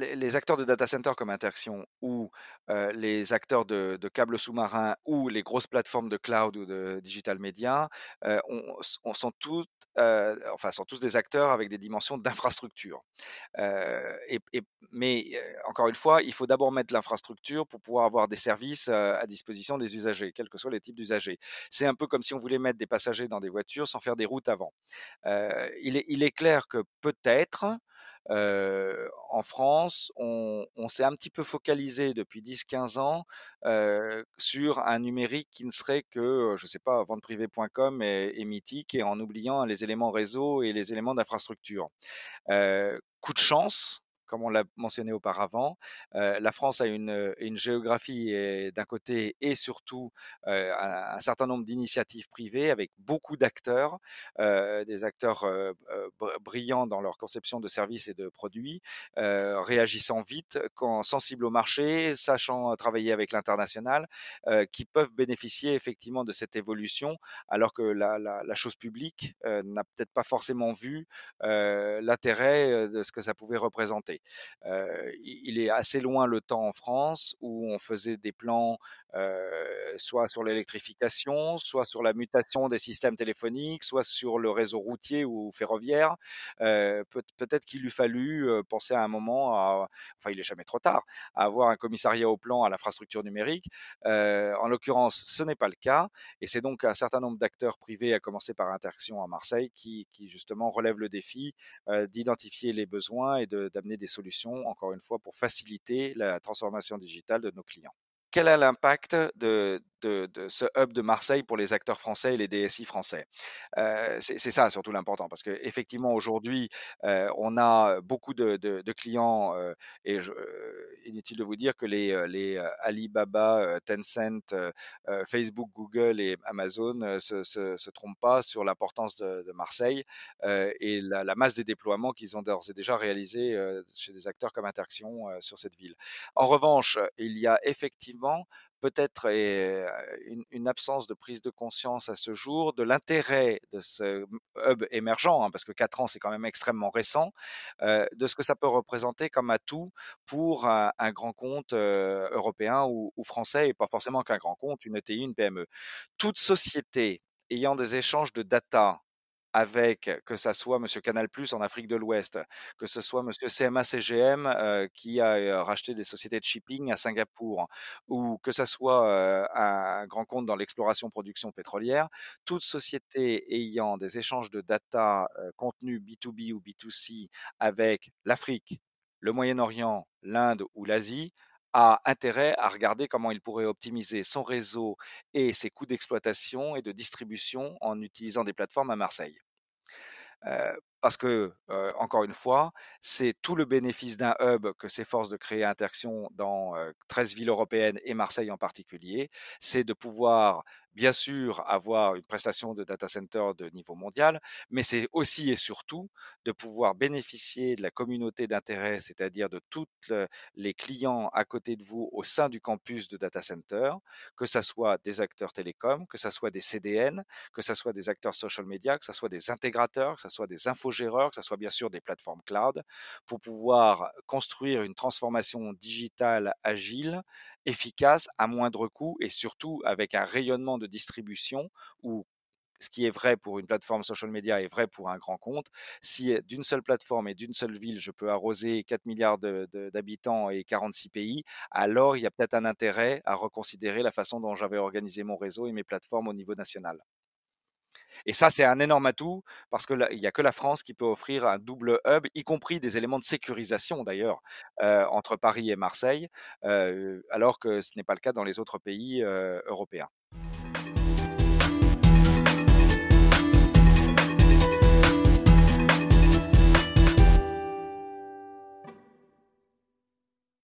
les acteurs de data center comme Interaction ou les acteurs de, câbles sous-marins ou les grosses plateformes de cloud ou de digital media on, sont toutes enfin, sont tous des acteurs avec des dimensions d'infrastructure. mais encore une fois, il faut d'abord mettre l'infrastructure pour pouvoir avoir des services à disposition des usagers, quels que soient les types d'usagers. C'est un peu comme si on voulait mettre des passagers dans des voitures sans faire des routes avant. il est clair que peut-être en France, on, s'est un petit peu focalisé depuis 10-15 ans sur un numérique qui ne serait que, je ne sais pas, venteprivée.com et, et, mythique, et en oubliant les éléments réseau et les éléments d'infrastructure. coup de chance, comme on l'a mentionné auparavant. la France a une, géographie d'un côté et surtout un, certain nombre d'initiatives privées avec beaucoup d'acteurs, des acteurs brillants dans leur conception de services et de produits, réagissant vite, sensibles au marché, sachant travailler avec l'international, qui peuvent bénéficier effectivement de cette évolution, alors que la chose publique n'a peut-être pas forcément vu l'intérêt de ce que ça pouvait représenter il est assez loin le temps en France où on faisait des plans soit sur l'électrification, soit sur la mutation des systèmes téléphoniques, soit sur le réseau routier ou ferroviaire. Peut-être qu'il eût fallu penser à un moment, enfin il est jamais trop tard, à avoir un commissariat au plan à l'infrastructure numérique. en l'occurrence, ce n'est pas le cas, et c'est donc un certain nombre d'acteurs privés, à commencer par Interaction à Marseille, qui, justement relèvent le défi d'identifier les besoins et d'amener des solutions encore une fois, pour faciliter la transformation digitale de nos clients. Quel est l'impact de, de, ce hub de Marseille pour les acteurs français et les DSI français. c'est ça surtout l'important, parce qu'effectivement, aujourd'hui, on a beaucoup de, clients, et je, inutile de vous dire que les, les Alibaba, Tencent, Facebook, Google et Amazon ne se, trompent pas sur l'importance de, Marseille et la, la, masse des déploiements qu'ils ont d'ores et déjà réalisés chez des acteurs comme Interaction sur cette ville. En revanche, il y a effectivement peut-être une, absence de prise de conscience à ce jour de l'intérêt de ce hub émergent, hein, parce que 4 ans c'est quand même extrêmement récent, de ce que ça peut représenter comme atout pour un, grand compte européen ou, ou, français, et pas forcément qu'un grand compte, une ETI, une PME. Toute société ayant des échanges de data avec que ça soit Monsieur Canal Plus en Afrique de l'Ouest, que ce soit Monsieur CMA CGM qui a racheté des sociétés de shipping à Singapour, ou que ça soit un grand compte dans l'exploration production pétrolière, toute société ayant des échanges de data contenus B2B ou B2C avec l'Afrique, le Moyen-Orient, l'Inde ou l'Asie a intérêt à regarder comment il pourrait optimiser son réseau et ses coûts d'exploitation et de distribution en utilisant des plateformes à Marseille. Parce que, encore une fois, c'est tout le bénéfice d'un hub que s'efforce de créer Interaction dans 13 villes européennes et Marseille en particulier, c'est de pouvoir bien sûr avoir une prestation de data center de niveau mondial, mais c'est aussi et surtout de pouvoir bénéficier de la communauté d'intérêt, c'est-à-dire de tous les clients à côté de vous au sein du campus de data center, que ce soit des acteurs télécoms, que ce soit des CDN, que ce soit des acteurs social media, que ce soit des intégrateurs, que ce soit des infogéreurs, que ce soit bien sûr des plateformes cloud, pour pouvoir construire une transformation digitale agile efficace, à moindre coût et surtout avec un rayonnement de distribution où ce qui est vrai pour une plateforme social media est vrai pour un grand compte. Si d'une seule plateforme et d'une seule ville, je peux arroser 4 milliards d'habitants et 46 pays, alors il y a peut-être un intérêt à reconsidérer la façon dont j'avais organisé mon réseau et mes plateformes au niveau national. Et ça, c'est un énorme atout parce qu'il n'y a que la France qui peut offrir un double hub, y compris des éléments de sécurisation d'ailleurs, entre Paris et Marseille, alors que ce n'est pas le cas dans les autres pays européens.